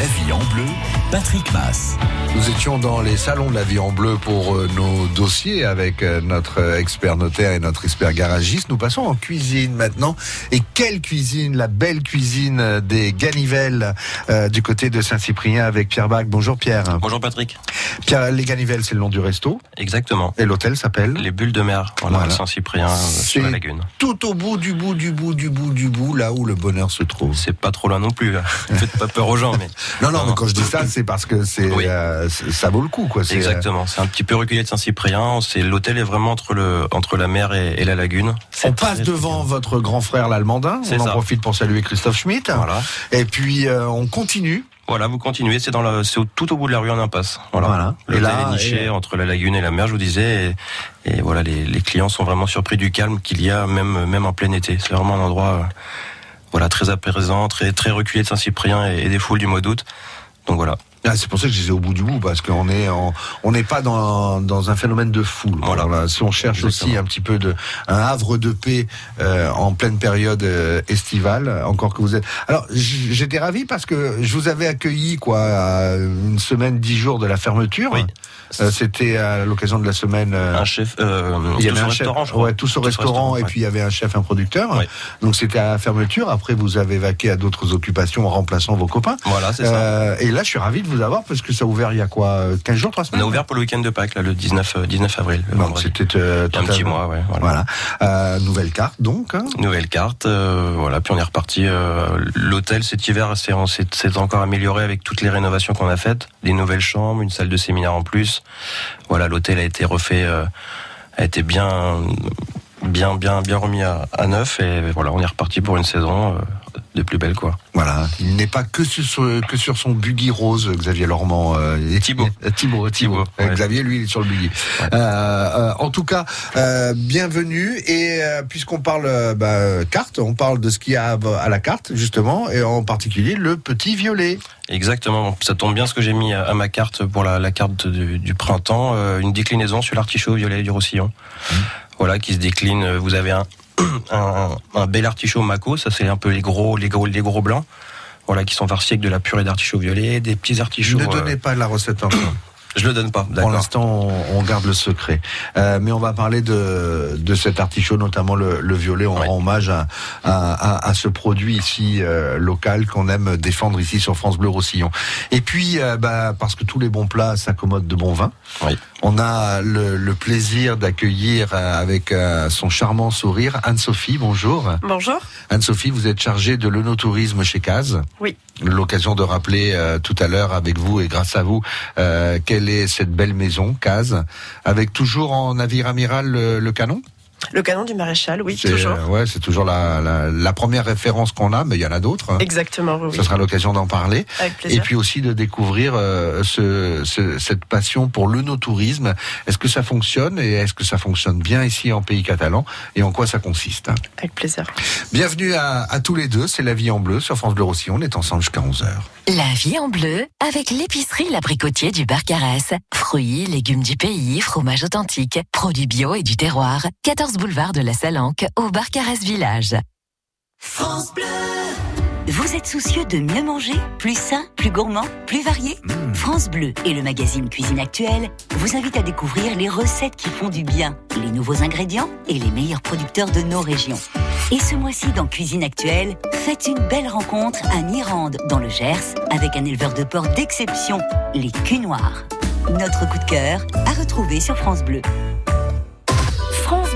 La vie en bleu, Patrick Mass. Nous étions dans les salons de la vie en bleu pour euh, nos dossiers avec euh, notre expert notaire et notre expert garagiste. Nous passons en cuisine maintenant. Et quelle cuisine La belle cuisine euh, des Ganivelles euh, du côté de Saint-Cyprien avec Pierre Bach. Bonjour Pierre. Bonjour Patrick. Pierre, les Ganivelles, c'est le nom du resto. Exactement. Et l'hôtel s'appelle Les bulles de mer, voilà, Saint-Cyprien, euh, sur la lagune. tout au bout du bout du bout du bout du bout, là où le bonheur se trouve. C'est pas trop loin non plus. hein. Faites pas peur aux gens, mais Non, non, mais quand je dis ça, c'est parce que c'est Oui. euh, ça vaut le coup, quoi. C'est, euh, exactement. C'est un petit peu reculé de Saint-Cyprien. C'est l'hôtel est vraiment entre le entre la mer et, et la lagune. On passe devant votre grand frère l'Allemandin. On en ça. profite pour saluer Christophe Schmitt. Voilà. Et puis euh, on continue. Voilà, vous continuez. C'est dans le, c'est tout au bout de la rue en impasse. Voilà. Voilà. Et L'hôtel là, est niché et- entre la lagune et la mer, je vous disais. Et, et voilà, les, les clients sont vraiment surpris du calme qu'il y a même même en plein été. C'est vraiment un endroit, euh, voilà, très apaisant, très très reculé de Saint-Cyprien et, et des foules du mois d'août. Donc voilà. Ah, c'est pour ça que je disais au bout du bout, parce qu'on est en- on n'est pas dans, dans un phénomène de foule. Voilà. Si on cherche aussi un petit peu de un havre de paix euh, en pleine période euh, estivale, encore que vous êtes. Alors j'étais ravi parce que je vous avais accueilli quoi à une semaine, dix jours de la fermeture. Oui. Euh, C'était à l'occasion de la semaine. euh, Un chef, euh, il y avait un restaurant, chef, je crois. ouais, tous au Tous restaurant, et ouais. puis il y avait un chef, un producteur. Ouais. Donc c'était à la fermeture. Après, vous avez vaqué à d'autres occupations en remplaçant vos copains. Voilà, c'est ça. Et là, je suis ravi de vous avoir parce que ça a ouvert il y a quoi euh, 15 jours, 3 On semaines a ouvert pour le week-end de Pâques, là, le 19, euh, 19 avril. Donc c'était euh, un petit mois, ouais. Voilà. Voilà. Euh, nouvelle carte donc. hein. Nouvelle carte, euh, voilà. Puis on est reparti. euh, L'hôtel cet hiver s'est encore amélioré avec toutes les rénovations qu'on a faites, des nouvelles chambres, une salle de séminaire en plus. Voilà, l'hôtel a été refait, euh, a été bien, bien, bien, bien remis à, à neuf et voilà, on est reparti pour une saison euh, de plus belle quoi. Voilà. Il n'est pas que sur, que sur son buggy rose, Xavier Lormand. Euh, et Thibaut. Thibaut, Thibaut. Thibaut, Euh, ouais. Xavier, lui, il est sur le buggy. Ouais. Euh, euh, en tout cas, bienvenue. Et puisqu'on parle bah, carte, on parle de ce qu'il y a à la carte, justement, et en particulier le petit violet. Exactement. Ça tombe bien ce que j'ai mis à à ma carte pour la, la carte du, du printemps, une déclinaison sur l'artichaut violet du Roussillon. Voilà, qui se décline. Vous avez un, un, un bel artichaut Mako, ça c'est un peu les gros, les gros, les gros blancs. Voilà, qui sont farcis avec de la purée d'artichaut violet, des petits artichauts. Ne euh, donnez pas la recette encore. Je le donne pas, Pour l'instant, on, on garde le secret. Euh, mais on va parler de, de cet artichaut, notamment le, le violet. On Ouais. rend hommage à, à, à- à ce produit ici euh, local qu'on aime défendre ici sur France Bleu Roussillon. Et puis, euh, bah, parce que tous les bons plats s'accommodent de bons vins. Oui. On a le, le plaisir d'accueillir euh, avec euh, son charmant sourire Anne-Sophie. Bonjour. Bonjour. Anne-Sophie, vous êtes chargée de l'onotourisme chez Caz. Oui. L'occasion de rappeler euh, tout à l'heure avec vous et grâce à vous euh, quelle est cette belle maison, Caz, avec toujours en navire amiral le canon? Le canon du maréchal, oui, C'est, toujours. euh, ouais, c'est toujours la, la, la première référence qu'on a, mais il y en a d'autres. hein. Exactement, oui. Ça sera l'occasion d'en parler. Avec Et plaisir. puis aussi de découvrir euh, ce, ce- cette passion pour l'œnotourisme. Est-ce que ça fonctionne et est-ce que ça fonctionne bien ici en pays catalan et en quoi ça consiste? Avec plaisir. Bienvenue à, à tous les deux, c'est La Vie en Bleu sur France Bleu Roussillon. On est ensemble jusqu'à 11h. La vie en bleu avec l'épicerie L'Abricotier du Barcarès. Fruits, légumes du pays, fromage authentique, produits bio et du terroir. 14 boulevard de la Salanque au Barcarès Village. Vous êtes soucieux de mieux manger Plus sain, plus gourmand, plus varié? France Bleu et le magazine Cuisine Actuelle vous invitent à découvrir les recettes qui font du bien, les nouveaux ingrédients et les meilleurs producteurs de nos régions. Et ce mois-ci dans Cuisine Actuelle, faites une belle rencontre à Nirande, dans le Gers, avec un éleveur de porc d'exception, les culs noirs. Notre coup de cœur à retrouver sur France Bleu.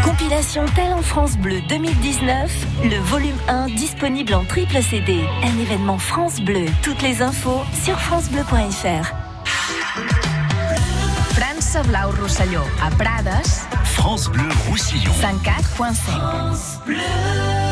Compilation Talent France Bleu 2019, le volume 1 disponible en triple CD. Un événement France Bleu. Toutes les infos sur francebleu.fr. França Blau Rosselló, a Prades, France Bleu Roussillon. 104.5. D'abord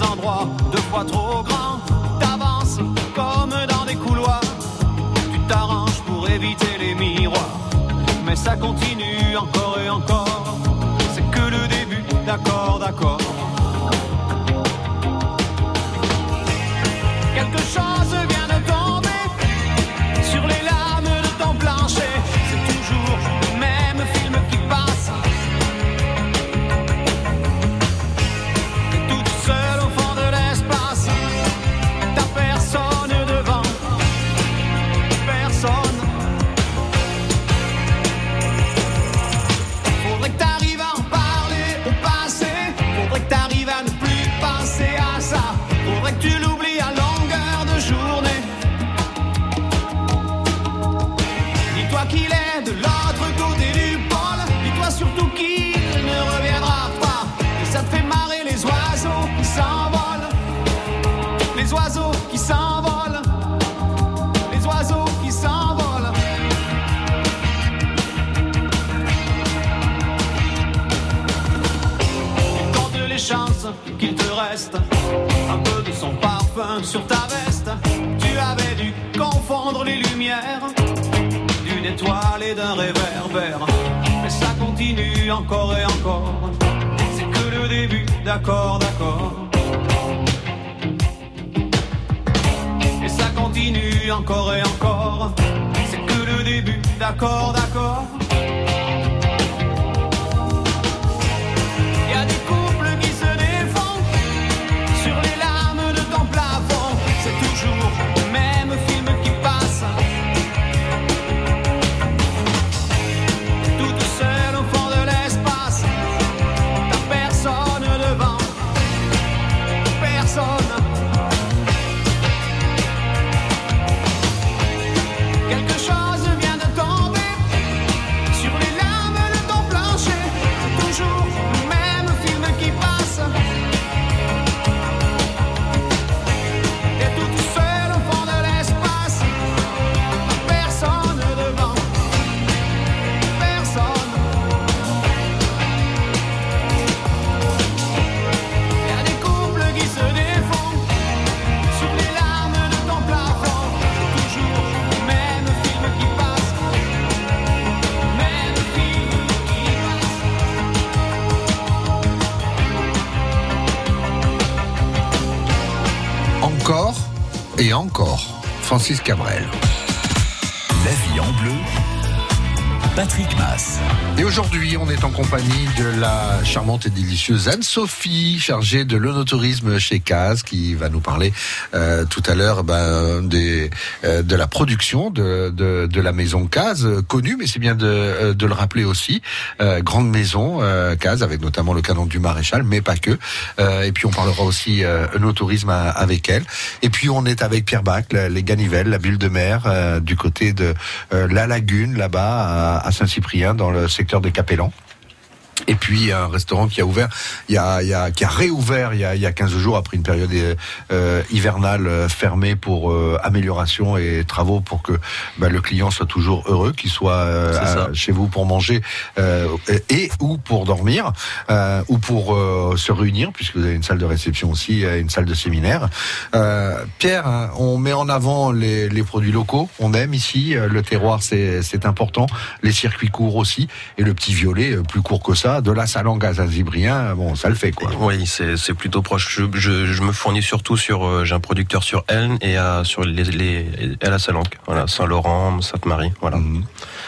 endroits, deux fois trop grands. Les lumières d'une étoile et d'un réverbère. Mais ça continue encore et encore. C'est que le début, d'accord, d'accord. Et ça continue encore et encore. C'est que le début, d'accord, d'accord. Francis Cabrel. La vie en bleu. Patrick Mass. Et aujourd'hui, on est en compagnie de la charmante et délicieuse Anne-Sophie, chargée de l'onotourisme chez Caz, qui va nous parler euh, tout à l'heure ben, des, euh, de la production de, de, de la maison Caz, connue, mais c'est bien de, euh, de le rappeler aussi, euh, grande maison euh, Caz, avec notamment le canon du maréchal, mais pas que. Euh, et puis on parlera aussi euh, tourisme avec elle. Et puis on est avec Pierre Bach, la- les Ganivelles, la bulle de mer, du côté de la lagune, là-bas, à, Saint-Cyprien, dans le secteur de Capellan. Et puis un restaurant qui a ouvert, il y a, il y a qui a réouvert il y a, il y a 15 jours après une période euh, hivernale euh, fermée pour euh, amélioration et travaux pour que bah, le client soit toujours heureux, qu'il soit euh, à- chez vous pour manger euh, et ou pour dormir euh, ou pour euh, se réunir puisque vous avez une salle de réception aussi, euh, une salle de séminaire. Euh, Pierre, hein, on met en avant les, les produits locaux, on aime ici euh, le terroir, c'est important, les circuits courts aussi. Et le petit violet euh, plus court que ça, de la Salangue à Saint-Zibrien, bon ça le fait quoi. Oui, c'est plutôt proche. Je, je, je me fournis surtout sur. euh, J'ai un producteur sur Elne et à, sur les, les à la Salanque. Voilà, Saint-Laurent, Sainte-Marie. Voilà. Mhm.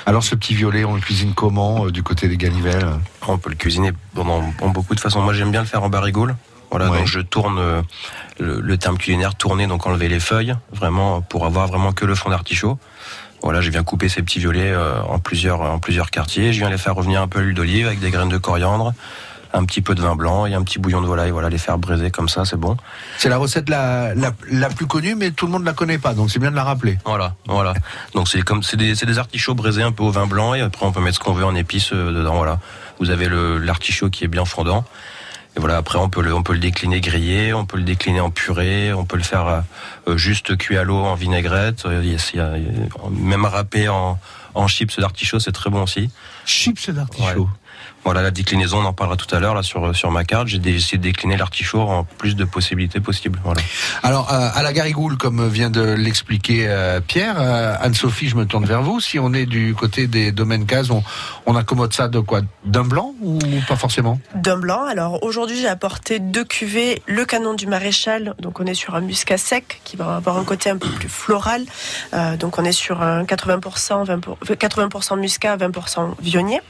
Alors ce petit violet, on le cuisine comment euh, du côté des Ganivelles? On peut le cuisiner dans, en beaucoup de façons. Moi, j'aime bien le faire en barigoule. Voilà, Ouais. donc je tourne euh, le, le terme culinaire tourner, donc enlever les feuilles, vraiment pour avoir vraiment que le fond d'artichaut. Voilà, je viens couper ces petits violets euh, en plusieurs en plusieurs quartiers. Je viens les faire revenir un peu à l'huile d'olive avec des graines de coriandre, un petit peu de vin blanc et un petit bouillon de volaille. Voilà, les faire braiser comme ça, c'est bon. C'est la recette la, la, la plus connue, mais tout le monde la connaît pas, donc c'est bien de la rappeler. Voilà, voilà. Donc c'est comme c'est des, c'est des artichauts braisés un peu au vin blanc et après on peut mettre ce qu'on veut en épices euh, dedans. Voilà. Vous avez le l'artichaut qui est bien fondant. Et voilà, après on peut le on peut le décliner grillé, on peut le décliner en purée, on peut le faire euh, euh, juste cuit à l'eau en vinaigrette, euh, même râpé en en chips d'artichaut, c'est très bon aussi. Chips d'artichaut. Ouais. Voilà, la déclinaison, on en parlera tout à l'heure là sur sur ma carte. J'ai essayé de décliner l'artichaut en plus de possibilités possibles. Voilà. Alors, euh, à la Garigoule, comme vient de l'expliquer euh, Pierre, euh, Anne-Sophie, je me tourne vers vous. Si on est du côté des domaines cases, on, on accommode ça de quoi? D'un blanc ou pas forcément? D'un blanc. Alors aujourd'hui, j'ai apporté deux cuvées. Le canon du maréchal. Donc on est sur un muscat sec qui va avoir un côté un peu plus floral. Euh, donc on est sur un 80%, 20 pour- 80% muscat, 20% vionnier.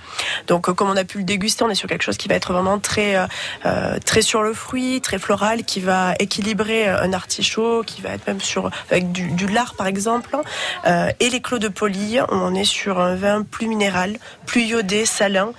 Donc euh, comme on a pu le déguster, on est sur quelque chose qui va être vraiment très euh, euh, très sur le fruit, très floral, qui va équilibrer euh, un artichaut, qui va être même sur avec du, lard par exemple. Et les clos de poli, on est sur un vin plus minéral, plus iodé, salin,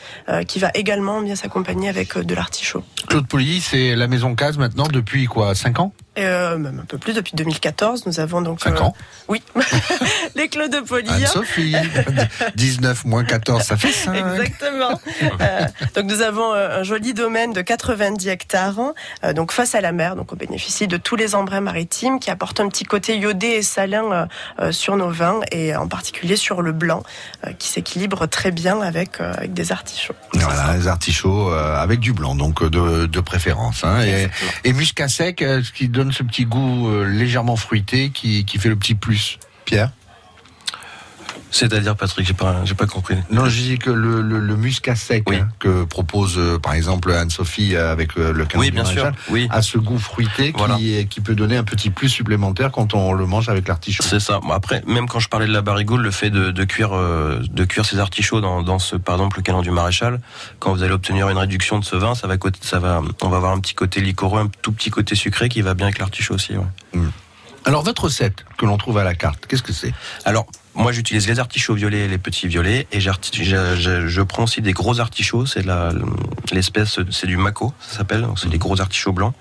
qui va également bien s'accompagner avec de l'artichaut. Claude Pouilly, c'est la maison case maintenant depuis quoi 5 ans? Euh, même un peu plus depuis 2014, nous avons donc 5 euh, ans oui les clos de poli. Anne-Sophie, 19 moins 14, ça fait 5. Exactement. Euh, donc nous avons euh, un joli domaine de 90 hectares, donc face à la mer. Donc on bénéficie de tous les embruns maritimes qui apportent un petit côté iodé et salin sur nos vins et en particulier sur le blanc qui s'équilibre très bien avec avec des artichauts. Voilà, les artichauts avec du blanc, donc de, de préférence. Hein. Et, et muscat sec, ce qui donne ce petit goût euh, légèrement fruité qui, qui fait le petit plus. Pierre? C'est-à-dire Patrick, j'ai pas j'ai pas compris. Non, je dis que le, le, le muscat sec Oui. hein, que propose euh, par exemple Anne-Sophie euh, avec euh, le canon Oui, du bien sûr. maréchal, Oui. a ce goût fruité qui, Voilà. qui peut donner un petit plus supplémentaire quand on le mange avec l'artichaut. C'est ça. Après, même quand je parlais de la barigoule, le fait de, de cuire, euh, de cuire ces artichauts dans, dans ce, par exemple, le canon du maréchal, quand vous allez obtenir une réduction de ce vin, ça va, côté- ça va, on va avoir un petit côté liquoreux, un tout petit côté sucré qui va bien avec l'artichaut aussi. ouais. Alors votre recette que l'on trouve à la carte, qu'est-ce que c'est? Alors, moi, j'utilise les artichauts violets et les petits violets, et je, prends aussi des gros artichauts. C'est l'espèce, c'est du mako, ça s'appelle. C'est des gros artichauts blancs.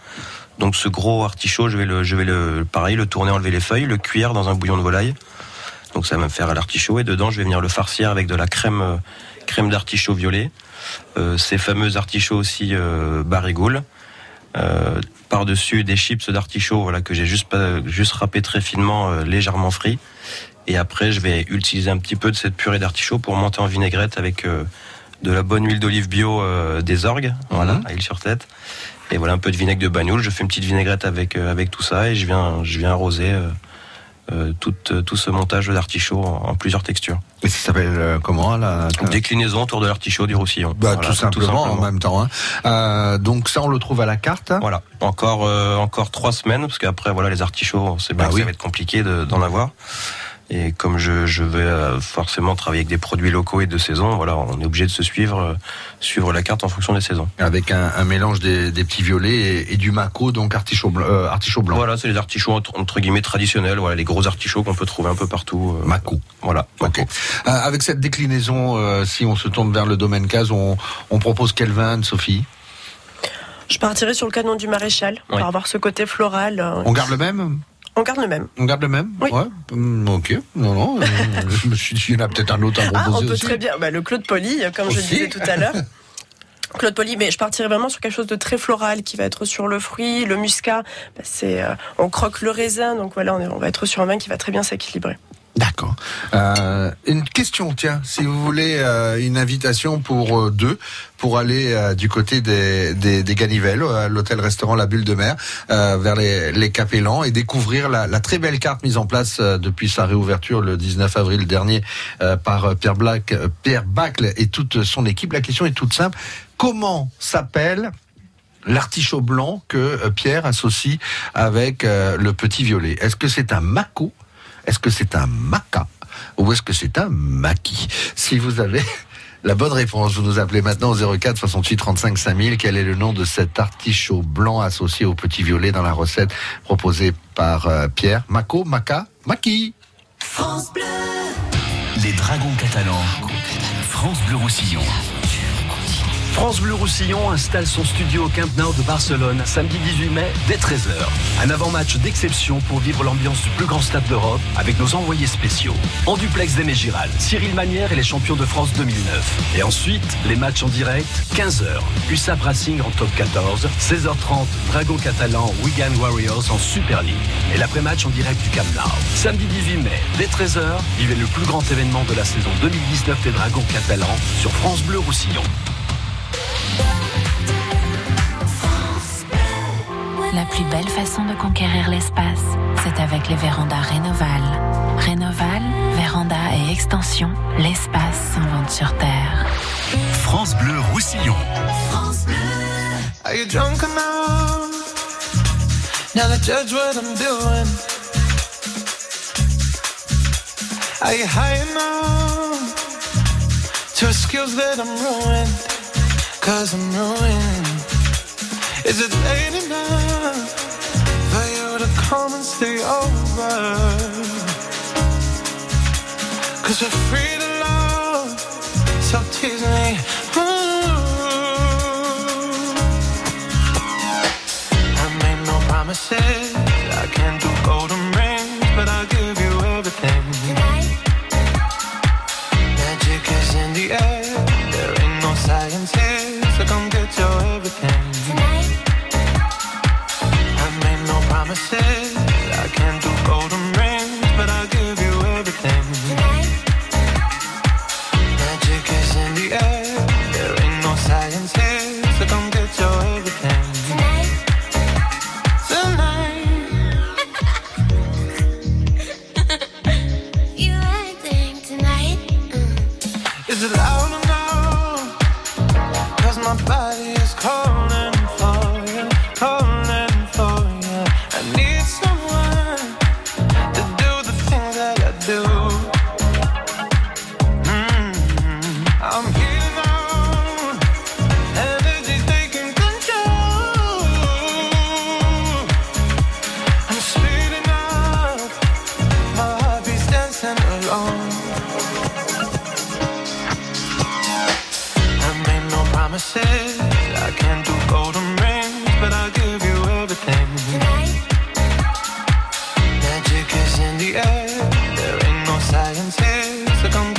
Donc, ce gros artichaut, je vais le, je vais le, pareil, le tourner, enlever les feuilles, le cuire dans un bouillon de volaille. Donc, ça va me faire l'artichaut, et dedans, je vais venir le farcir avec de la crème, euh, crème d'artichaut violet. Euh, ces fameux artichauts aussi euh, barigoule. Euh, par-dessus des chips d'artichaut voilà, que j'ai juste, juste râpé très finement, euh, légèrement frit. Et après, je vais utiliser un petit peu de cette purée d'artichaut pour monter en vinaigrette avec euh, de la bonne huile d'olive bio des orgues, voilà, Mhm. à huile sur tête. Et voilà un peu de vinaigre de bagnoul. Je fais une petite vinaigrette avec avec tout ça et je viens je viens arroser tout euh, tout ce montage d'artichaut en, en plusieurs textures. Et ça s'appelle euh, comment là Déclinaison autour de l'artichaut du roussillon. bah, Voilà, tout, simplement, en simplement. même temps. hein. Euh, donc ça, on le trouve à la carte. Voilà, encore euh, encore trois semaines parce qu'après voilà les artichauts, sait bien Bah que oui. ça va être compliqué de- d'en avoir. Et comme je, je vais euh, forcément travailler avec des produits locaux et de saison, voilà, on est obligé de se suivre euh, suivre la carte en fonction des saisons. Avec un, un mélange des, des petits violets et, et du mako, donc artichaut, blanc- euh, artichaut blanc. Voilà, c'est les artichauts entre, entre guillemets traditionnels, voilà, les gros artichauts qu'on peut trouver un peu partout. euh, Mako. Voilà. Ok. Euh, avec cette déclinaison, euh, si on se tourne vers le domaine case, on, on propose quel vin, Sophie? Je partirai sur le canon du maréchal Ouais. pour avoir ce côté floral. euh, On garde le même? On garde le même. On garde le même Oui. Ouais. Hum, ok. Non, non. euh, je me suis dit, il y en a peut-être un autre à Ah, proposer on peut aussi. très bien. Bah, le Claude Poli, comme je le Aussi. disais tout à l'heure. Claude Poli, mais je partirais vraiment sur quelque chose de très floral qui va être sur le fruit, le muscat. Bah, c'est, euh, on croque le raisin, donc voilà, on, est- on va être sur un vin qui va très bien s'équilibrer. D'accord. Euh, une question, tiens, si vous voulez euh, une invitation pour euh, deux pour aller du côté des, des, Ganivelles, à l'hôtel-restaurant La Bulle de Mer, vers les, les Capellans et découvrir la, la très belle carte mise en place depuis sa réouverture le 19 avril dernier par Pierre, Black, Pierre Bacle et toute son équipe. La question est toute simple. Comment s'appelle l'artichaut blanc que Pierre associe avec le petit violet? Est-ce que c'est un mako est-ce que c'est un maca ou est-ce que c'est un maquis? Si vous avez la bonne réponse, vous nous appelez maintenant au 04 68 35 5000. Quel est le nom de cet artichaut blanc associé au petit violet dans la recette proposée par euh, Pierre? Mako, maca, maki Les Dragons catalans. France Bleu Roussillon. France Bleu Roussillon installe son studio au Camp Nou de Barcelone samedi 18 mai dès 13h. Un avant-match d'exception pour vivre l'ambiance du plus grand stade d'Europe avec nos envoyés spéciaux. En duplex d'Aimé Giral, Cyril Manière et les champions de France 2009. Et ensuite, les matchs en direct, 15h. USAP Racing en top 14, 16h30, Dragon Catalan, Wigan Warriors en Super League. Et l'après-match en direct du Camp Nou. Samedi 18 mai, dès 13h, vivez le plus grand événement de la saison 2019 des Dragons Catalans sur France Bleu Roussillon. La plus belle façon de conquérir l'espace, c'est avec les vérandas Rénoval. Rénoval, véranda et extension, l'espace s'invente sur Terre. France Bleu Roussillon. Are you drunk enough now to judge what I'm doing? Are you high enough to excuse that I'm ruined? Cause I'm ruined. Is it late come and stay over? Cause we're free to love, so tease me. Ooh. I made no promises. I can't science here, so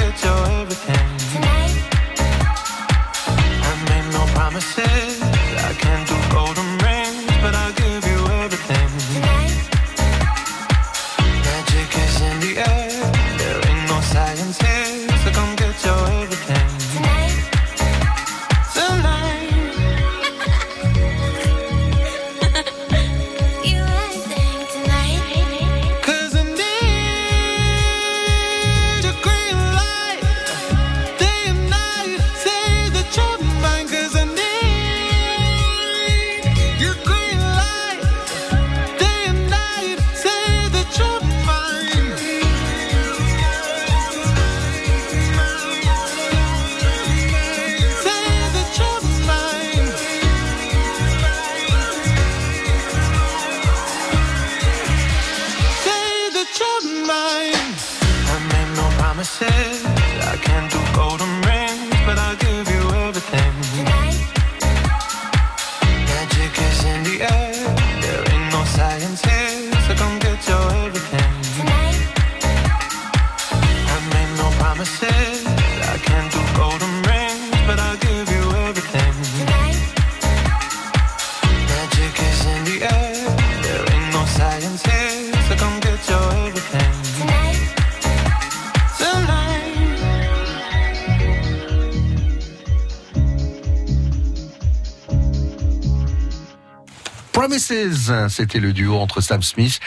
C'était le duo entre Sam Smith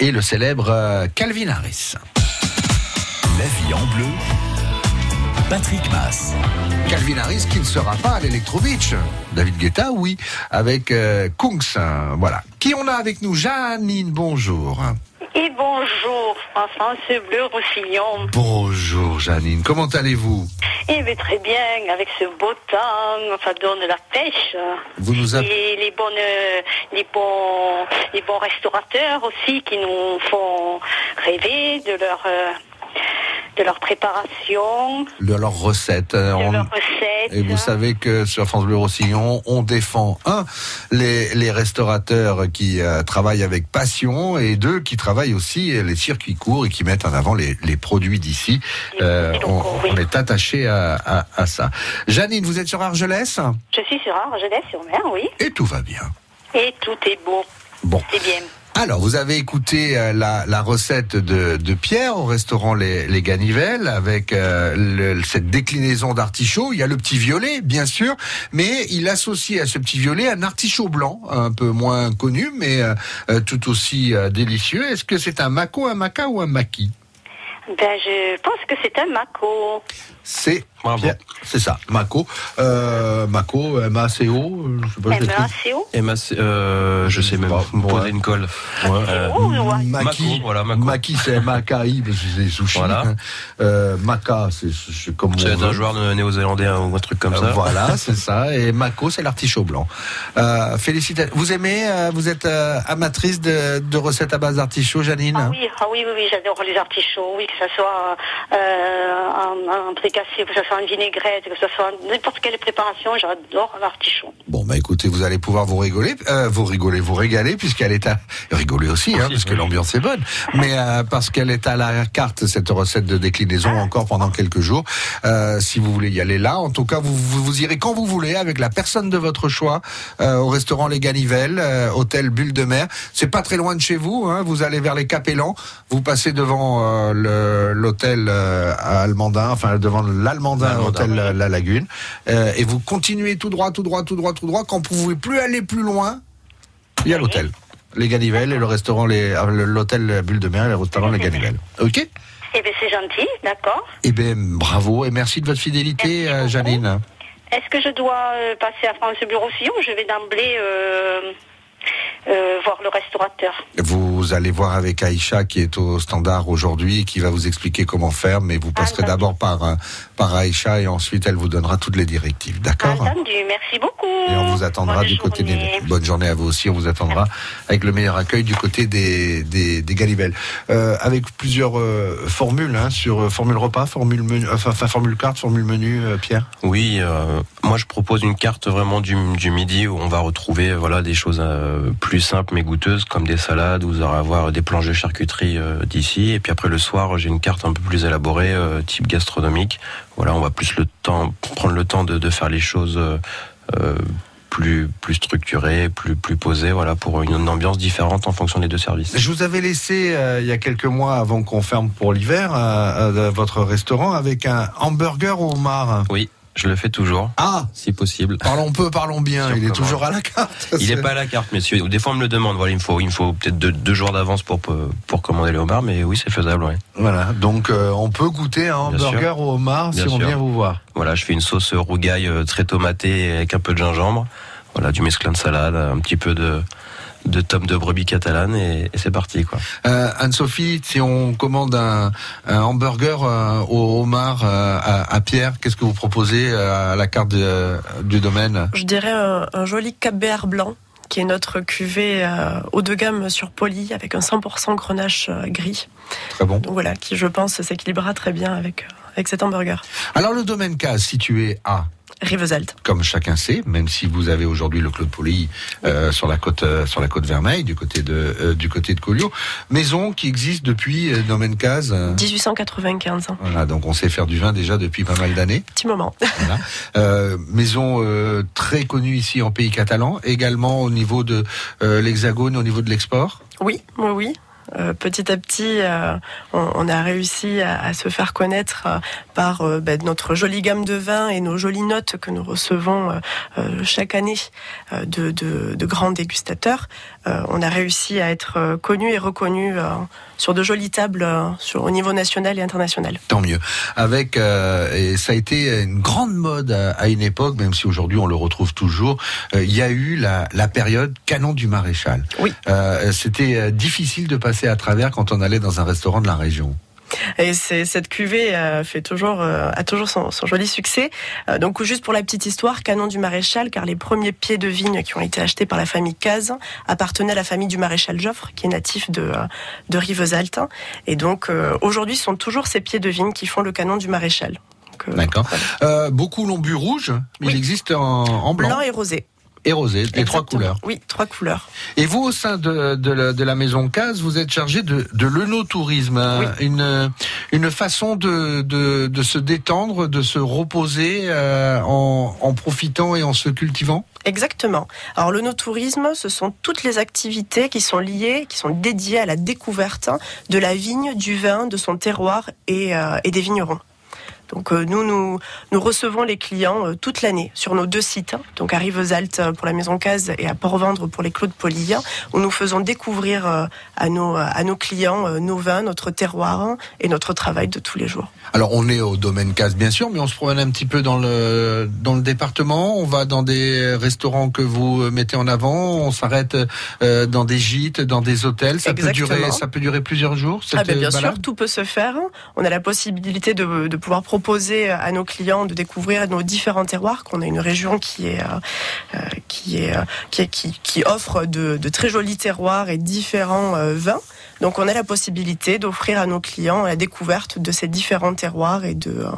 et le célèbre euh, Calvin Harris. La vie en bleu. Patrick Mass. Calvin Harris qui ne sera pas à l'Electro Beach. David Guetta, oui, avec euh, Kungs. euh, Voilà. Qui on a avec nous? Janine, bonjour. Et bonjour, France Bleu Roussillon. Bonjour Janine, comment allez-vous Eh bien, très bien, avec ce beau temps, ça donne la pêche. Vous nous avez... Et les, bonnes, les, bons, les bons restaurateurs aussi qui nous font rêver de leur, euh, de leur préparation, de leurs recettes. euh, de on- leurs recettes. Et vous savez que sur France Bleu Roussillon, on défend un les, les restaurateurs qui euh, travaillent avec passion et deux qui travaillent aussi les circuits courts et qui mettent en avant les, les produits d'ici. Euh, on, on est attaché à, à- à ça. Janine, vous êtes sur Argelès? Je suis sur Argelès-sur-Mer, oui. et tout va bien. Et tout est beau. Bon. C'est bien. Alors, vous avez écouté euh, la, la recette de, de Pierre au restaurant Les, les Ganivelles avec euh, le- cette déclinaison d'artichaut. Il y a le petit violet, bien sûr, mais il associe à ce petit violet un artichaut blanc, un peu moins connu, mais euh, euh, tout aussi euh, délicieux. Est-ce que c'est un mako, un maca ou un maki? Ben, je pense que c'est un mako. C'est Pierre- c'est ça, mako. Euh, mako, M-A-C-O, je sais pas. M-A-C-O euh, je sais même me poser une colle. Euh, Maki, voilà, Mako. Maki, c'est M-A-K-I, parce que c'est des sushis. Voilà. hein. Euh, Maka, c'est comme C'est un joueur néo-zélandais hein, ou un truc comme ça. Voilà, c'est ça. Et Mako, c'est l'artichaut blanc. Euh, félicitations. Vous aimez, vous êtes amatrice de, de recettes à base d'artichaut, Janine Ah oui, ah oui, oui, oui, j'adore les artichauts, oui, que ce soit en que ce soit en vinaigrette, que ce soit en n'importe quelle préparation, j'adore l'artichaut. Bon, bah écoutez, vous allez pouvoir vous rigoler, euh, vous rigoler, vous régaler, puisqu'elle est à rigoler aussi, hein, parce que l'ambiance est bonne, mais euh, parce qu'elle est à la carte cette recette de déclinaison encore pendant quelques jours. Euh, si vous voulez y aller là, en tout cas, vous, vous, vous irez quand vous voulez avec la personne de votre choix euh, au restaurant Les Ganivelles, euh, hôtel Bulle de Mer. C'est pas très loin de chez vous. Hein, vous allez vers les Capellans, vous passez devant euh, l'hôtel euh, à Almandin, enfin devant l'Almandin, hôtel La Lagune, euh, et vous continuez tout droit, tout droit, tout droit, tout droit. Quand vous pouvez plus aller plus loin, il y a l'hôtel. Les Ganivelles et le restaurant, les- euh, l'hôtel Bulle de Mer et le restaurant Les Ganivelles. Ok Eh bien, c'est gentil, d'accord. Eh bien, bravo et merci de votre fidélité, euh, Janine. Est-ce que je dois euh, passer à France Bureau Sillon Je vais d'emblée euh, euh, voir le restaurateur. Vous allez voir avec Aïcha qui est au standard aujourd'hui et qui va vous expliquer comment faire, mais vous passerez d'abord par, euh, par Aïcha et ensuite elle vous donnera toutes les directives. D'accord Entendu, merci beaucoup. Et on vous attendra Bonne du côté des... Bonne journée à vous aussi, on vous attendra avec le meilleur accueil du côté des, des, des Galibelles. Euh, avec plusieurs euh, formules, hein, sur euh, formule repas, formule menu, enfin, enfin, formule carte, formule menu, euh, Pierre? Oui, euh, moi je propose une carte vraiment du, du midi où on va retrouver voilà des choses euh, plus simples mais goûteuses comme des salades, vous aurez à avoir des planches de charcuterie euh, d'ici et puis après le soir j'ai une carte un peu plus élaborée euh, type gastronomique. Voilà, on va plus le temps prendre le temps de, de faire les choses euh, euh, plus plus structurées, plus plus posées, voilà pour une, une ambiance différente en fonction des deux services. Je vous avais laissé euh, il y a quelques mois avant qu'on ferme pour l'hiver euh, euh, votre restaurant avec un hamburger au homard. Oui, je le fais toujours. Ah, si possible. Parlons peu, parlons bien. Il est toujours à la carte. Il n'est pas à la carte, messieurs. Des fois, on me le demande. Voilà, il me faut, il me faut peut-être deux, deux jours d'avance pour, pour commander les homards, mais oui, c'est faisable, ouais. Voilà, donc euh, on peut goûter un Bien hamburger sûr. au homard Bien si on vient vous voir. Voilà, je fais une sauce rougaille euh, très tomatée avec un peu de gingembre. Voilà, du mesclun de salade, un petit peu de, de tome de brebis catalane et, et c'est parti, quoi. Euh, Anne-Sophie, si on commande un, un hamburger euh, au homard euh, à, à Pierre, qu'est-ce que vous proposez euh, à la carte de- du domaine? Je dirais un, un joli Cap Béar blanc qui est notre cuvée euh, haut de gamme sur Poli avec un 100% grenache euh, gris. Très bon. Donc voilà, qui je pense s'équilibrera très bien avec, euh, avec cet hamburger. Alors le domaine K situé à Rivesalt. comme chacun sait, même si vous avez aujourd'hui le Claude Poli euh, sur la côte euh, sur la côte Vermeille du côté de euh, du côté de Collioure, maison qui existe depuis euh, Domaine Case. euh, 1895. hein. voilà, donc on sait faire du vin déjà depuis pas mal d'années. Petit moment. Voilà. Euh, maison euh, très connue ici en pays catalan, également au niveau de euh, l'Hexagone, au niveau de l'export. Oui, oui, oui. Euh, petit à petit, euh, on, a réussi à, se faire connaître euh, par ben, notre jolie gamme de vins et nos jolies notes que nous recevons chaque année de grands dégustateurs. Euh, on a réussi à être euh, connus et reconnus euh, sur de jolies tables sur, au niveau national et international. Tant mieux. Avec et ça a été une grande mode à, à une époque, même si aujourd'hui on le retrouve toujours. Il y a eu la, la période canon du maréchal. Oui. C'était difficile de passer à travers quand on allait dans un restaurant de la région. Et cette cuvée euh, fait toujours, euh, a toujours son, son joli succès. Euh, donc juste pour la petite histoire, canon du maréchal, car les premiers pieds de vigne qui ont été achetés par la famille Caz appartenaient à la famille du maréchal Joffre, qui est natif de, de Rivesaltes. Et donc euh, aujourd'hui, ce sont toujours ces pieds de vigne qui font le canon du maréchal. D'accord. Euh, beaucoup l'ont bu rouge, mais il existe en, en blanc, Blanc et rosé. Et rosé, les trois couleurs. Oui, trois couleurs. Et vous, au sein de, de, la, de la maison Case, vous êtes chargé de, de l'œnotourisme, hein, une, une façon de, de, de se détendre, de se reposer euh, en, en profitant et en se cultivant? Exactement. Alors le no-tourisme, ce sont toutes les activités qui sont liées, qui sont dédiées à la découverte de la vigne, du vin, de son terroir et, euh, et des vignerons. Donc euh, nous, nous, nous recevons les clients euh, toute l'année sur nos deux sites, hein. donc à Rivesaltes euh, pour la Maison Case et à Port-Vendre pour les Clos de Poly, où nous faisons découvrir à nos, à nos clients nos vins, notre terroir hein, et notre travail de tous les jours. Alors on est au domaine Case bien sûr, mais on se promène un petit peu dans le dans le département. On va dans des restaurants que vous mettez en avant. On s'arrête euh, dans des gîtes, dans des hôtels. Ça peut durer, ça peut durer plusieurs jours. Cette Ah ben bien balade sûr, tout peut se faire. On a la possibilité de, de pouvoir proposer à nos clients de découvrir nos différents terroirs. Qu'on a une région qui est euh, euh, qui est euh, qui, qui, qui offre de, de très jolis terroirs et différents euh, vins. Donc on a la possibilité d'offrir à nos clients la découverte de ces différents terroirs et de euh,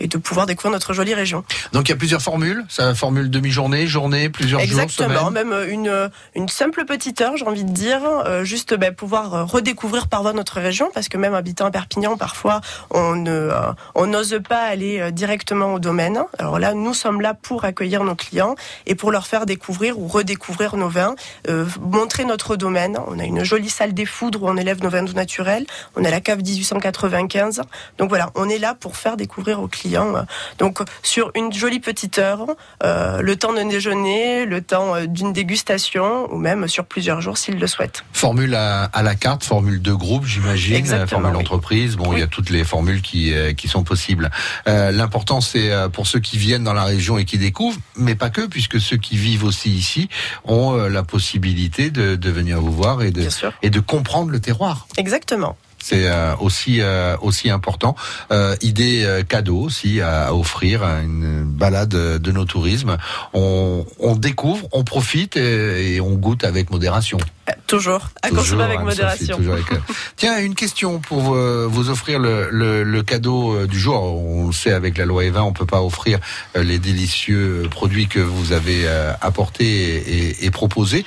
et de pouvoir découvrir notre jolie région. Donc il y a plusieurs formules. Ça formule demi-journée, journée, plusieurs Exactement, jours, semaine. même euh, une, une simple petite heure, j'ai envie de dire, euh, juste ben, pouvoir euh, redécouvrir par voie notre région, parce que même habitant à Perpignan, parfois, on ne, euh, on n'ose pas aller euh, directement au domaine. Alors là, nous sommes là pour accueillir nos clients et pour leur faire découvrir ou redécouvrir nos vins, euh, montrer notre domaine. On a une jolie salle des foudres où on élève nos vins tout naturels. On a la cave 1895. Donc voilà, on est là pour faire découvrir aux clients. Euh, Donc sur une jolie petite heure, euh, le temps d'un déjeuner, le temps euh, d'une dégustation, ou même sur plusieurs jours s'ils le souhaitent. Formule à, à la carte, formule de groupe, j'imagine, Exactement, formule oui. entreprise. Bon, il y a toutes les formules qui, euh, qui sont possibles. Euh, L'important, c'est euh, pour ceux qui viennent dans la région et qui découvrent, mais pas que, puisque ceux qui vivent aussi ici ont euh, la possibilité de, de venir vous voir de, et de comprendre le terroir. Exactement. C'est euh, aussi euh, aussi important. Euh, idée cadeau aussi à, offrir à une balade de nos tourismes. On, on découvre, on profite et, et on goûte avec modération. Euh, Toujours, à Toujours, consommer avec modération. avec, euh, Tiens, une question pour euh, vous offrir le, le, le cadeau euh, du jour. On sait avec la loi Evin, on peut pas offrir euh, les délicieux produits que vous avez apportés et, et, et proposés,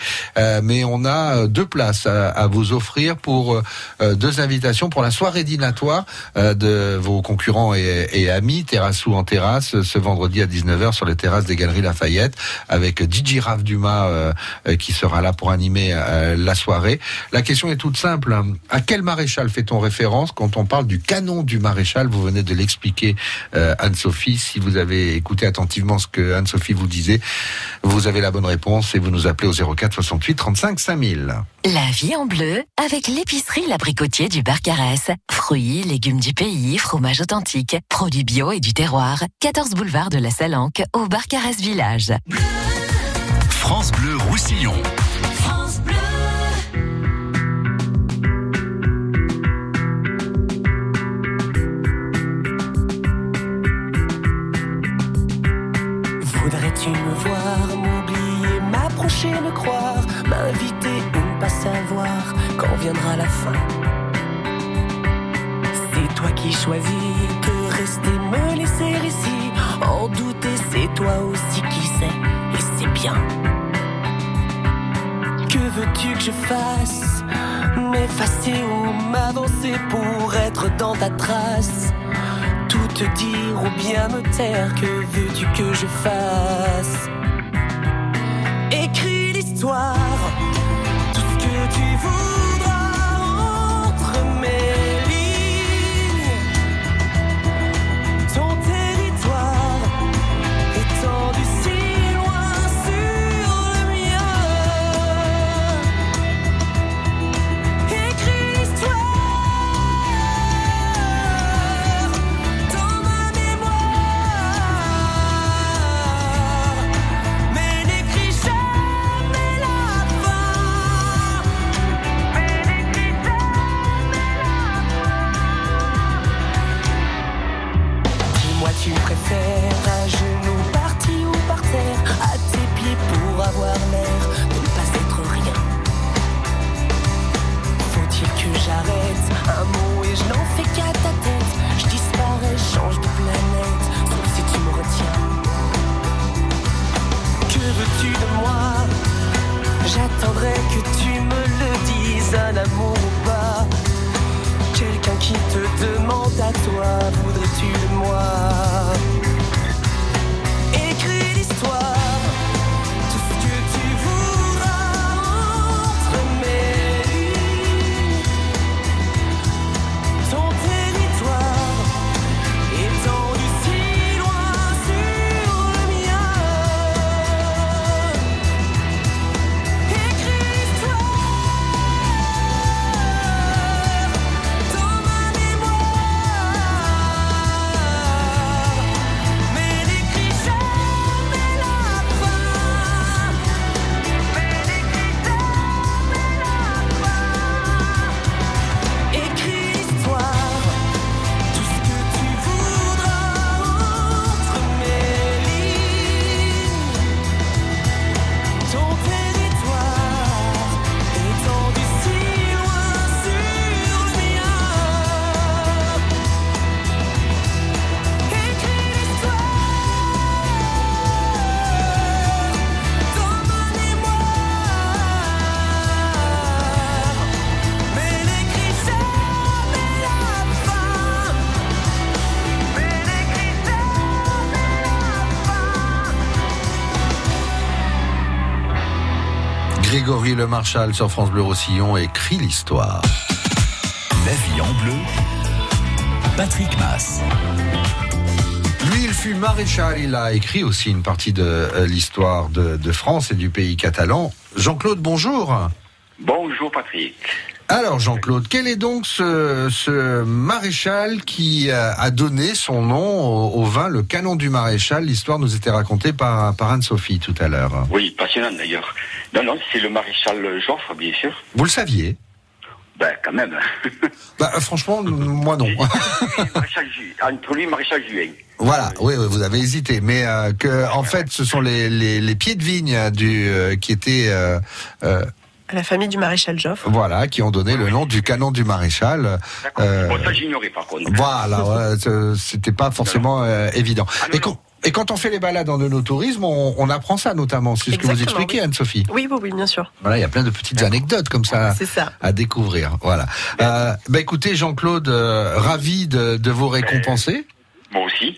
mais on a deux places à, à vous offrir pour deux invitations pour la soirée dînatoire de vos concurrents et, et amis Terrassou en terrasse ce vendredi à 19h sur les terrasses des Galeries Lafayette avec Gigi Rav Dumas qui sera là pour animer euh, la soirée. La question est toute simple. À quel maréchal fait-on référence quand on parle du canon du maréchal? Vous venez de l'expliquer, euh, Anne-Sophie. Si vous avez écouté attentivement ce que Anne-Sophie vous disait, vous avez la bonne réponse et vous nous appelez au 04 68 35 5000. La vie en bleu avec l'épicerie L'Abricotier du Barcarès. Fruits, légumes du pays, fromage authentique, produits bio et du terroir. 14 boulevard de la Salanque au Barcarès Village. France Bleu Roussillon. Voudrais-tu me voir, m'oublier, m'approcher, me croire, m'inviter ou ne pas savoir quand viendra la fin. C'est toi qui choisis de rester, me laisser ici, en douter, c'est toi aussi qui sais, et c'est bien. Que veux-tu que je fasse? M'effacer ou m'avancer pour être dans ta trace? Te dire ou bien me taire, que veux-tu que je fasse? Écris l'histoire, tout ce que tu voudras Grégory Le Marchal sur France Bleu Roussillon écrit l'histoire. La vie en bleu. Patrick Mass. Lui, il fut maréchal. Il a écrit aussi une partie de euh, l'histoire de, de France et du pays catalan. Jean-Claude, bonjour. Bonjour Patrick. Alors Jean-Claude, quel est donc ce, ce maréchal qui a donné son nom au, au vin, le canon du maréchal? L'histoire nous était racontée par, par Anne-Sophie tout à l'heure. Oui, passionnant d'ailleurs. Non, non, c'est le maréchal Joffre, bien sûr. Vous le saviez? Ben, quand même. bah, Franchement, moi non. maréchal Ju- Entre lui et maréchal Juin. Voilà, oui, oui, vous avez hésité, mais euh, que en fait, ce sont les, les, les pieds de vigne du euh, qui étaient euh, euh, À la famille du maréchal Joffre. voilà, qui ont donné le nom du canon du maréchal. Euh, Bon, ça j'ignorais par contre. voilà, c'était pas forcément euh, évident. Ah, Et quand, et quand on fait les balades en tourisme, on, on apprend ça notamment. C'est ce que vous expliquez, oui. Anne-Sophie. Oui, oui, oui, bien sûr. Voilà, il y a plein de petites anecdotes comme ça, C'est ça. à découvrir. Voilà. Euh, bah écoutez, Jean-Claude, euh, ravi de, de vous récompenser. Moi aussi.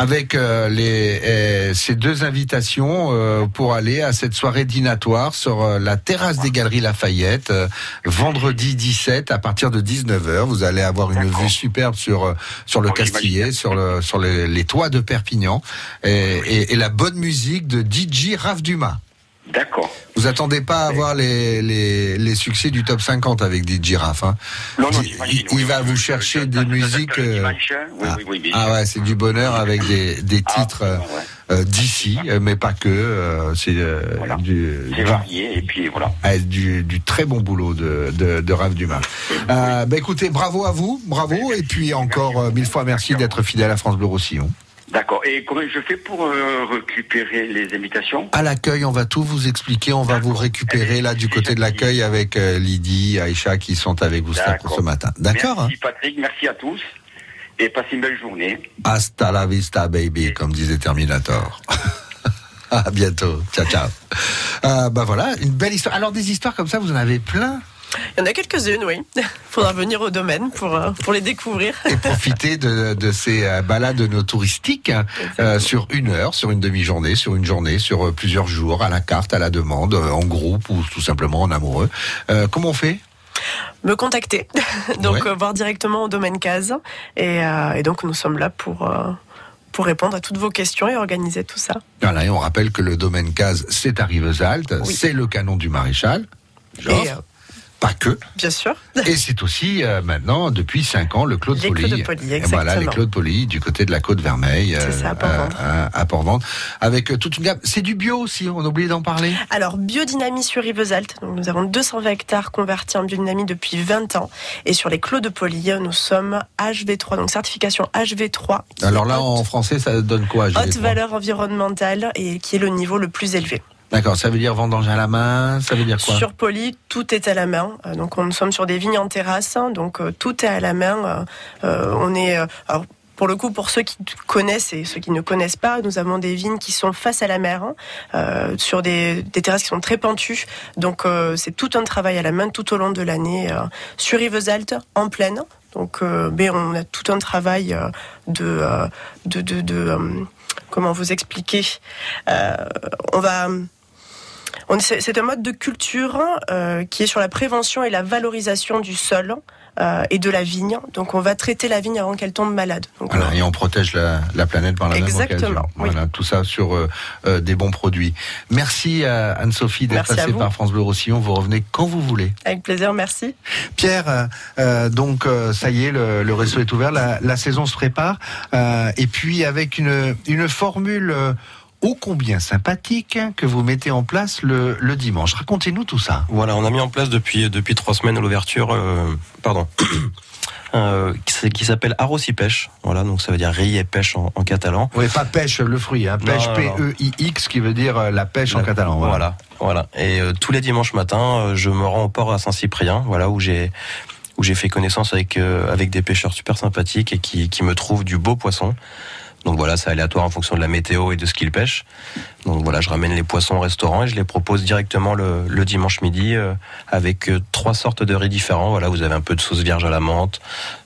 Avec euh, les, euh, ces deux invitations euh, pour aller à cette soirée dînatoire sur la terrasse des Galeries Lafayette, euh, vendredi 17 à partir de 19h. Vous allez avoir une vue superbe sur sur le Castillet, sur le sur les, les toits de Perpignan et, et- et la bonne musique de DJ Raph Dumas. D'accord. Vous attendez pas à voir les, les, les succès du top 50 avec DJ Raph. Hein. Non, non, il, va vous chercher des musiques. euh, ah, ah ouais, c'est du bonheur avec des, des Ah, titres euh, d'ici, euh, mais pas que. euh, c'est du, varié et puis voilà. ah, du, du très bon boulot de, de, de Raph Dumas. Bah, écoutez, bravo à vous, bravo, et puis encore mille fois merci d'être fidèle à France Bleu Roussillon. D'accord. Et comment je fais pour euh, récupérer les invitations? À l'accueil, on va tout vous expliquer. On va vous récupérer là du côté de l'accueil avec euh, Lydie, Aïcha qui sont avec vous ce- ce matin. D'accord hein? Merci Patrick, merci à tous. Et passez une belle journée. Hasta la vista, baby, comme disait Terminator. à bientôt. Ciao, ciao. Euh, bah voilà, une belle histoire. Alors des histoires comme ça, vous en avez plein. Il y en a quelques-unes, oui. Faudra venir au domaine pour, euh, pour les découvrir. Et profiter de, de ces euh, balades no touristiques hein, euh, sur une heure, sur une demi-journée, sur une journée, sur plusieurs jours, à la carte, à la demande, en groupe ou tout simplement en amoureux. Euh, comment on fait? Me contacter. donc, Ouais. voir directement au domaine case. Et, euh, et donc, nous sommes là pour, pour répondre à toutes vos questions et organiser tout ça. Voilà, et on rappelle que le domaine Case, c'est à Rivesaltes, c'est le canon du maréchal. Et, euh, pas que. Bien sûr. Et c'est aussi euh, maintenant, depuis 5 ans, le Claude Les Poli. Claude Poli, Et Voilà, les exactement. Claude Poli du côté de la côte Vermeille. C'est ça, à euh, à Port-Vendre. Avec euh, toute une gamme. C'est du bio aussi, on a oublié d'en parler. Alors, biodynamie sur Rivesaltes. Nous avons 220 hectares convertis en biodynamie depuis 20 ans. Et sur les Clos de Poly, nous sommes HV3, donc certification HV3. qui Alors là, haute, en français, ça donne quoi je vais haute voir valeur environnementale et qui est le niveau le plus élevé. D'accord, ça veut dire vendange à la main, ça veut dire quoi? Sur Poly, tout est à la main. Euh, Donc, on sommes sur des vignes en terrasse, hein, donc euh, tout est à la main. Euh, on est, pour le coup, pour ceux qui connaissent et ceux qui ne connaissent pas, nous avons des vignes qui sont face à la mer, hein, sur des, des terrasses qui sont très pentues. Donc, c'est tout un travail à la main tout au long de l'année euh, sur Rivesaltes, en plaine. Donc, mais on a tout un travail de, de, de, de, comment vous expliquer? On va C'est un mode de culture euh, qui est sur la prévention et la valorisation du sol euh, et de la vigne. Donc on va traiter la vigne avant qu'elle tombe malade. Donc, Voilà, et on protège la, la planète par la même Exactement, occasion. oui. Voilà, tout ça sur euh, euh, des bons produits. Merci à Anne-Sophie d'être passée par France Bleu Roussillon. Vous revenez quand vous voulez. Avec plaisir, merci. Pierre, euh, euh, donc euh, ça y est, le, le resto est ouvert, la, la saison se prépare, euh, et puis avec une, une formule euh, ô combien sympathique que vous mettez en place le, le dimanche. Racontez-nous tout ça. Voilà, on a mis en place depuis depuis trois semaines l'ouverture, euh, pardon, euh, qui s'appelle Arros y pêche. Voilà, donc ça veut dire riz et pêche en, en catalan. Oui, pas pêche le fruit, hein, pêche. P-E-I-X qui veut dire euh, la pêche en La- catalan. Voilà. Voilà, voilà. Et euh, tous les dimanches matins, euh, je me rends au port à Saint-Cyprien, voilà où j'ai où j'ai fait connaissance avec euh, avec des pêcheurs super sympathiques et qui qui me trouvent du beau poisson. Donc voilà, c'est aléatoire en fonction de la météo et de ce qu'ils pêchent. Donc voilà, je ramène les poissons au restaurant et je les propose directement le, dimanche midi euh, avec euh, trois sortes de riz différents. Voilà, vous avez un peu de sauce vierge à la menthe,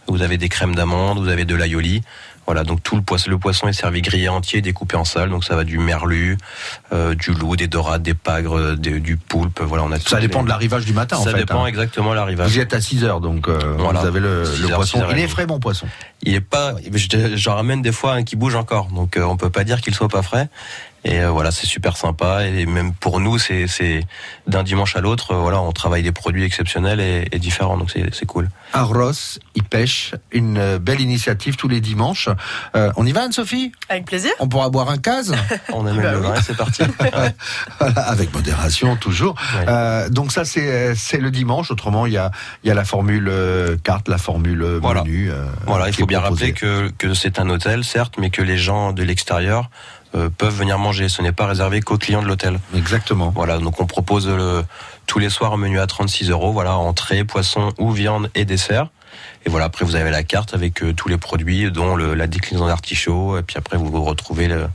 vous avez des crèmes d'amande, vous avez de l'aïoli. Voilà, donc tout le poisson, le poisson est servi grillé entier, découpé en salles. Donc ça va du merlu, euh, du loup, des dorades, des pagres, des- du poulpe. Voilà, on a Ça dépend les- de l'arrivage du matin, en Ça fait. dépend hein. exactement de l'arrivage. Vous y êtes à 6 heures, donc euh, Voilà. vous avez le, 6 le heures, poisson. 6 heures et Il est frais, mon poisson. Il est pas. je- J'en ramène des fois un qui bouge encore, donc euh, on peut pas dire qu'il soit pas frais. Et euh, voilà, c'est super sympa. Et même pour nous, c'est c'est d'un dimanche à l'autre. euh, voilà, on travaille des produits exceptionnels et, et différents, donc c'est c'est cool. Arros, il pêche, une euh, belle initiative tous les dimanches. Euh, on y va, Anne-Sophie? Avec plaisir. On pourra boire un case? On amène le vin, et c'est parti. Voilà, avec modération toujours. Euh, donc ça c'est c'est le dimanche. Autrement il y a il y a la formule euh, carte, la formule euh, Voilà. menu. euh, Voilà, il faut bien proposée. rappeler que, que c'est un hôtel, certes, mais que les gens de l'extérieur euh, peuvent venir manger. Ce n'est pas réservé qu'aux clients de l'hôtel. Exactement. Voilà, donc on propose le, tous les soirs un menu à 36 euros. Voilà, entrée, poisson ou viande et dessert. Et voilà, après vous avez la carte avec euh, tous les produits, dont le- la déclinaison d'artichaut. Et puis après vous retrouvez le-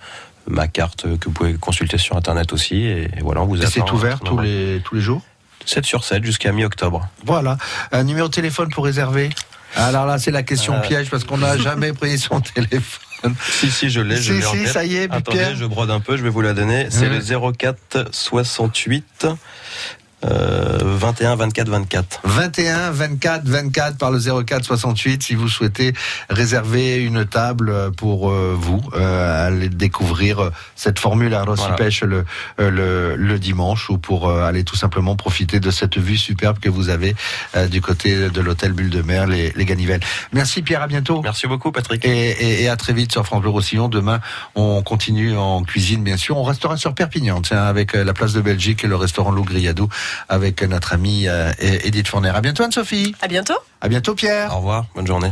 ma carte que vous pouvez consulter sur internet aussi. Et, et voilà, on vous Et c'est ouvert tous les tous les jours? 7 sur 7 jusqu'à mi-octobre. Voilà. Un numéro de téléphone pour réserver? Alors là c'est la question Euh. piège parce qu'on n'a jamais pris son téléphone. Si, si, je l'ai, je Si, en si, tête. ça y est, Attendez, Pierre. je brode un peu, je vais vous la donner. C'est le 04 68 euh, 21 24 24. 21 24 24 par le 04 68 si vous souhaitez réserver une table pour euh, vous euh, aller découvrir euh, cette formule à Rossi Voilà. Pêche le, euh, le, le dimanche ou pour aller tout simplement profiter de cette vue superbe que vous avez euh, du côté de l'hôtel Bulle de Mer les, les Ganivelles. Merci Pierre, à bientôt. Merci beaucoup Patrick. Et, et, et à très vite sur France Bleu Roussillon. Demain, on continue en cuisine, bien sûr. On restera sur Perpignan, tiens, avec la place de Belgique et le restaurant Lou Griadou, avec notre amie euh, Edith Fournier. À bientôt, Anne-Sophie. À bientôt. À bientôt, Pierre. Au revoir, bonne journée.